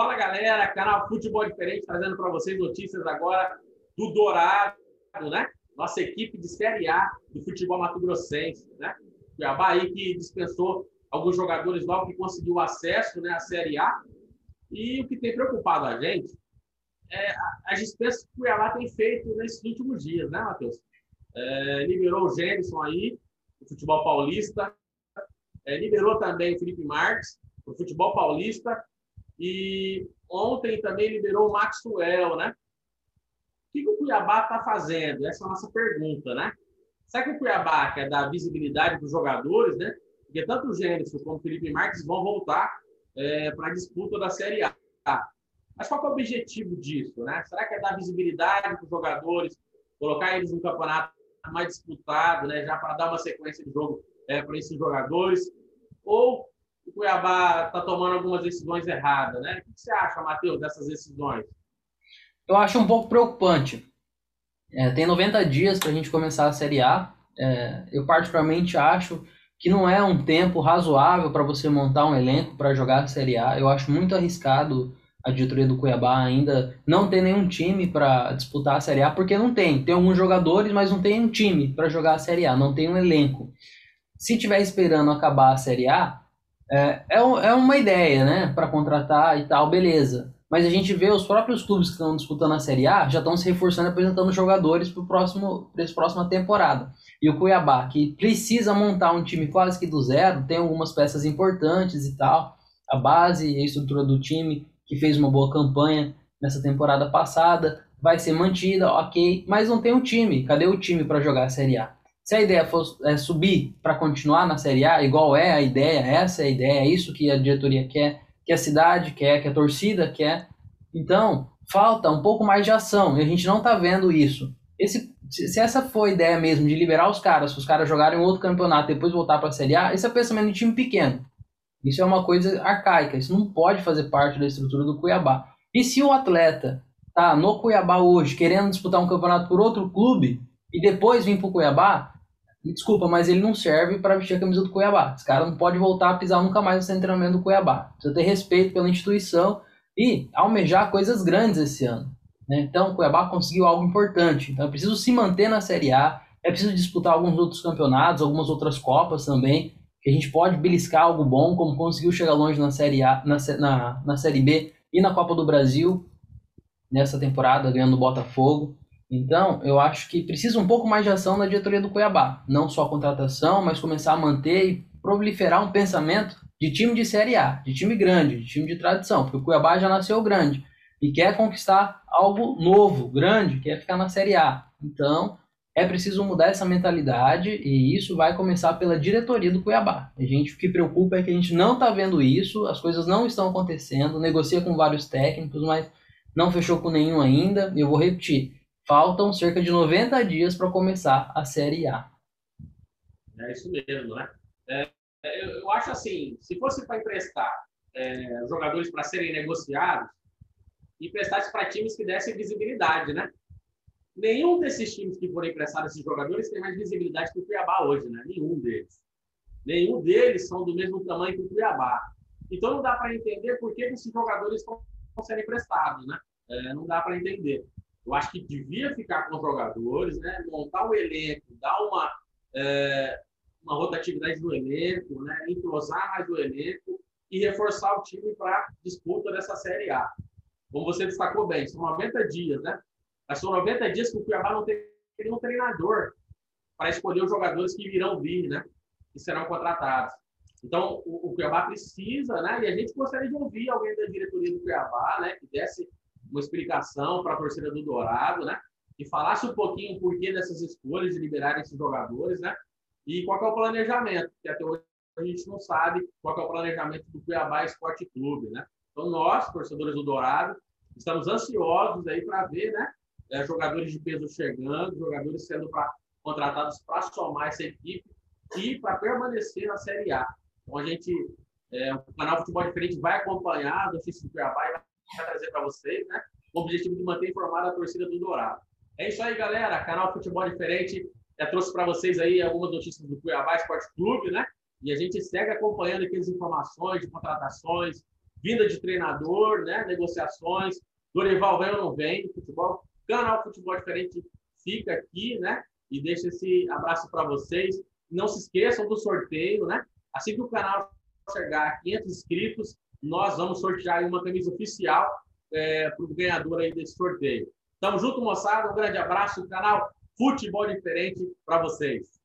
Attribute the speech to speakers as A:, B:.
A: Fala galera, canal Futebol Diferente trazendo para vocês notícias agora do Dourado, né? Nossa equipe de Série A do futebol mato-grossense, né? Cuiabá aí que dispensou alguns jogadores logo que conseguiu acesso né, à Série A. E o que tem preocupado a gente é as dispensas que o Cuiabá tem feito nesses últimos dias, né, Matheus? É, liberou o Gênison aí, do futebol paulista. É, liberou também o Felipe Marques, do futebol paulista. E ontem também liberou o Maxwell, né? O que, o Cuiabá está fazendo? Essa é a nossa pergunta, né? Será que o Cuiabá quer dar visibilidade para os jogadores, né? Porque tanto o Gênesis como o Felipe Marques vão voltar é, para a disputa da Série A. Mas qual é o objetivo disso, né? Será que é dar visibilidade para os jogadores, colocar eles no campeonato mais disputado, né? Já para dar uma sequência de jogo é, para esses jogadores? Ou o Cuiabá está tomando algumas decisões erradas, né? O que você acha, Matheus, dessas decisões?
B: Eu acho um pouco preocupante. É, tem 90 dias para a gente começar a Série A. É, eu particularmente acho que não é um tempo razoável para você montar um elenco para jogar a Série A. Eu acho muito arriscado a diretoria do Cuiabá ainda não ter nenhum time para disputar a Série A, porque não tem. Tem alguns jogadores, mas não tem um time para jogar a Série A, não tem um elenco. Se tiver esperando acabar a Série A, é, é, é uma ideia, né? Para contratar e tal, beleza. Mas a gente vê os próprios clubes que estão disputando a Série A já estão se reforçando apresentando jogadores para próximo essa próxima temporada. E o Cuiabá, que precisa montar um time quase que do zero, tem algumas peças importantes e tal. A base e a estrutura do time, que fez uma boa campanha nessa temporada passada, vai ser mantida, ok. Mas não tem um time. Cadê o time para jogar a Série A? Se a ideia for é, subir para continuar na Série A, igual é a ideia, essa é a ideia, é isso que a diretoria quer, que a cidade quer, que a torcida quer. Então, falta um pouco mais de ação e a gente não está vendo isso. Esse, se essa for a ideia mesmo de liberar os caras, os caras jogarem outro campeonato e depois voltar para a Série A, esse é pensamento de time pequeno. Isso é uma coisa arcaica, isso não pode fazer parte da estrutura do Cuiabá. E se o atleta tá no Cuiabá hoje querendo disputar um campeonato por outro clube e depois vir para o Cuiabá, Desculpa, mas ele não serve para vestir a camisa do Cuiabá. Esse cara não pode voltar a pisar nunca mais no treinamento do Cuiabá. Precisa ter respeito pela instituição e almejar coisas grandes esse ano. Né? Então, o Cuiabá conseguiu algo importante. Então, é preciso se manter na Série A, é preciso disputar alguns outros campeonatos, algumas outras Copas também, que a gente pode beliscar algo bom, como conseguiu chegar longe na Série A, na, na, na Série B e na Copa do Brasil nessa temporada, ganhando o Botafogo. Então, eu acho que precisa um pouco mais de ação na diretoria do Cuiabá. Não só contratação, mas começar a manter e proliferar um pensamento de time de Série A, de time grande, de time de tradição, porque o Cuiabá já nasceu grande e quer conquistar algo novo, grande, quer ficar na Série A. Então, é preciso mudar essa mentalidade e isso vai começar pela diretoria do Cuiabá. A gente o que preocupa é que a gente não está vendo isso, as coisas não estão acontecendo, negocia com vários técnicos, mas não fechou com nenhum ainda. Eu vou repetir, Faltam cerca de 90 dias para começar a Série A.
A: É isso mesmo, né? É, eu, eu, acho assim, se fosse para emprestar é, jogadores para serem negociados, emprestasse para times que dessem visibilidade, né? Nenhum desses times que forem emprestar esses jogadores tem mais visibilidade que o Cuiabá hoje, né? Nenhum deles. Nenhum deles são do mesmo tamanho que o Cuiabá. Então não dá para entender por que esses jogadores estão sendo emprestados, né? É, não dá para entender. Eu acho que devia ficar com os jogadores, né? montar o elenco, dar uma, é, uma rotatividade no elenco, né? entrosar mais o elenco e reforçar o time para disputa dessa Série A. Como você destacou bem, são 90 dias, né? Mas são 90 dias que o Cuiabá não tem nenhum treinador para escolher os jogadores que virão vir, né? Que serão contratados. Então, o, o Cuiabá precisa, né? E a gente gostaria de ouvir alguém da diretoria do Cuiabá, né? Que desse uma explicação para a torcida do Dourado, né? E falasse um pouquinho o porquê dessas escolhas de liberar esses jogadores, né? E qual é o planejamento, que até hoje a gente não sabe qual é o planejamento do Cuiabá Esporte Clube, né? Então nós, torcedores do Dourado, estamos ansiosos aí para ver, né? É, jogadores de peso chegando, jogadores sendo pra, contratados para somar essa equipe e para permanecer na Série A. Então a gente, é, o canal Futebol Diferente vai acompanhar a notícia do Cuiabá e vai vai trazer para vocês, né? O objetivo de manter informada a torcida do Dourado. É isso aí, galera. Canal Futebol Diferente já trouxe para vocês aí algumas notícias do Cuiabá Esporte Clube, né? E a gente segue acompanhando aqui as informações de contratações, vinda de treinador, né? negociações. Dorival vem ou não vem, futebol. Canal Futebol Diferente fica aqui, né? E deixa esse abraço para vocês. Não se esqueçam do sorteio, né? Assim que o canal chegar a 500 inscritos, nós vamos sortear uma camisa oficial é, para o ganhador aí desse sorteio. Tamo junto, moçada. Um grande abraço. O canal Futebol Diferente para vocês.